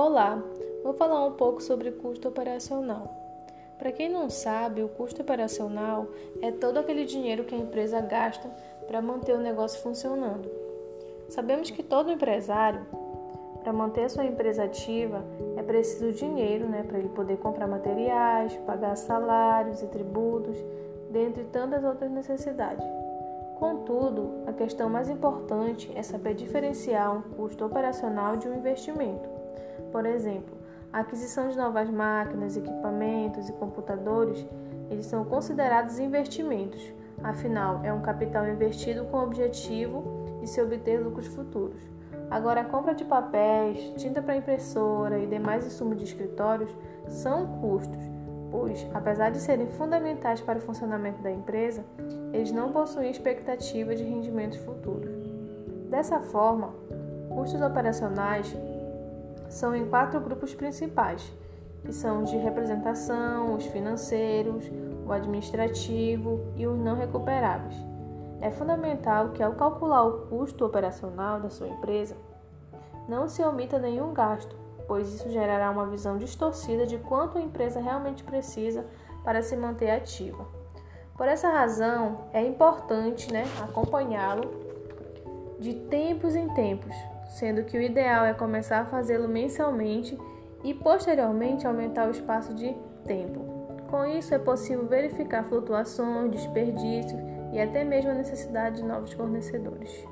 Olá, vou falar um pouco sobre custo operacional. Para quem não sabe, o custo operacional é todo aquele dinheiro que a empresa gasta para manter o negócio funcionando. Sabemos que todo empresário, para manter sua empresa ativa, é preciso dinheiro né, para ele poder comprar materiais, pagar salários e tributos, dentre tantas outras necessidades. Contudo, a questão mais importante é saber diferenciar um custo operacional de um investimento. Por exemplo, a aquisição de novas máquinas, equipamentos e computadores, eles são considerados investimentos. Afinal, é um capital investido com o objetivo de se obter lucros futuros. Agora, a compra de papéis, tinta para impressora e demais insumos de escritórios são custos, pois, apesar de serem fundamentais para o funcionamento da empresa, eles não possuem expectativa de rendimentos futuros. Dessa forma, custos operacionais são em quatro grupos principais, que são os de representação, os financeiros, o administrativo e os não recuperáveis. É fundamental que, ao calcular o custo operacional da sua empresa, não se omita nenhum gasto, pois isso gerará uma visão distorcida de quanto a empresa realmente precisa para se manter ativa. Por essa razão, é importante né, acompanhá-lo de tempos em tempos, sendo que o ideal é começar a fazê-lo mensalmente e posteriormente aumentar o espaço de tempo. Com isso, é possível verificar flutuações, desperdícios e até mesmo a necessidade de novos fornecedores.